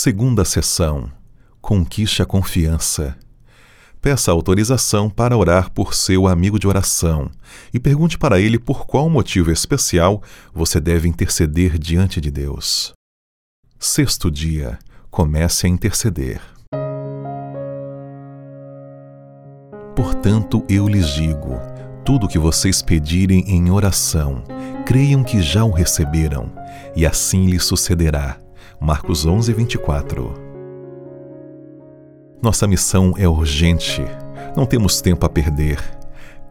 Segunda sessão. Conquiste a confiança. Peça autorização para orar por seu amigo de oração e pergunte para ele por qual motivo especial você deve interceder diante de Deus. Sexto dia. Comece a interceder. Portanto, eu lhes digo: tudo o que vocês pedirem em oração, creiam que já o receberam, e assim lhes sucederá. Marcos 11, 24. Nossa missão é urgente. Não temos tempo a perder.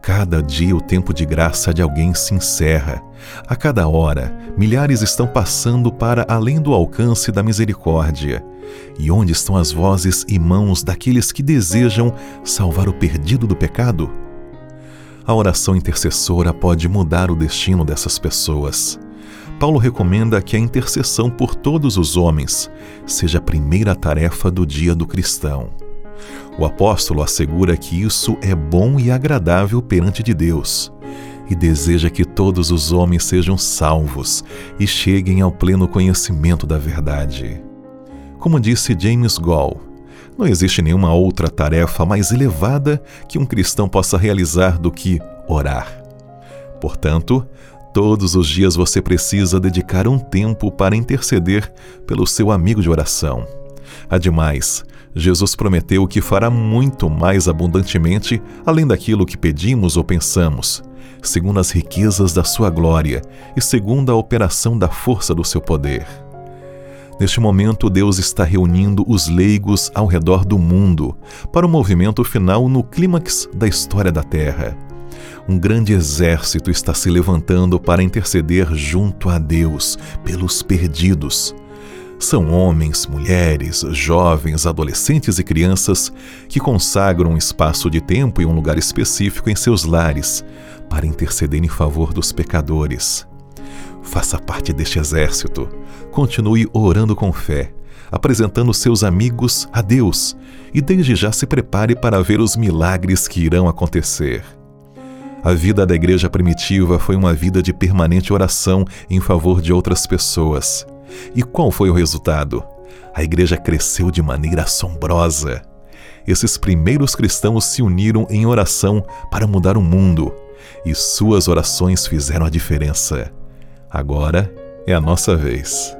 Cada dia o tempo de graça de alguém se encerra. A cada hora, milhares estão passando para além do alcance da misericórdia. E onde estão as vozes e mãos daqueles que desejam salvar o perdido do pecado? A oração intercessora pode mudar o destino dessas pessoas. Paulo recomenda que a intercessão por todos os homens seja a primeira tarefa do dia do cristão. O apóstolo assegura que isso é bom e agradável perante de Deus e deseja que todos os homens sejam salvos e cheguem ao pleno conhecimento da verdade. Como disse James Gall, não existe nenhuma outra tarefa mais elevada que um cristão possa realizar do que orar. Portanto, Todos os dias você precisa dedicar um tempo para interceder pelo seu amigo de oração. Ademais, Jesus prometeu que fará muito mais abundantemente além daquilo que pedimos ou pensamos, segundo as riquezas da sua glória e segundo a operação da força do seu poder. Neste momento, Deus está reunindo os leigos ao redor do mundo para o movimento final no clímax da história da Terra um grande exército está se levantando para interceder junto a Deus pelos perdidos. São homens, mulheres, jovens, adolescentes e crianças que consagram um espaço de tempo e um lugar específico em seus lares para interceder em favor dos pecadores. Faça parte deste exército. Continue orando com fé, apresentando seus amigos a Deus e desde já se prepare para ver os milagres que irão acontecer. A vida da igreja primitiva foi uma vida de permanente oração em favor de outras pessoas. E qual foi o resultado? A igreja cresceu de maneira assombrosa. Esses primeiros cristãos se uniram em oração para mudar o mundo, e suas orações fizeram a diferença. Agora é a nossa vez.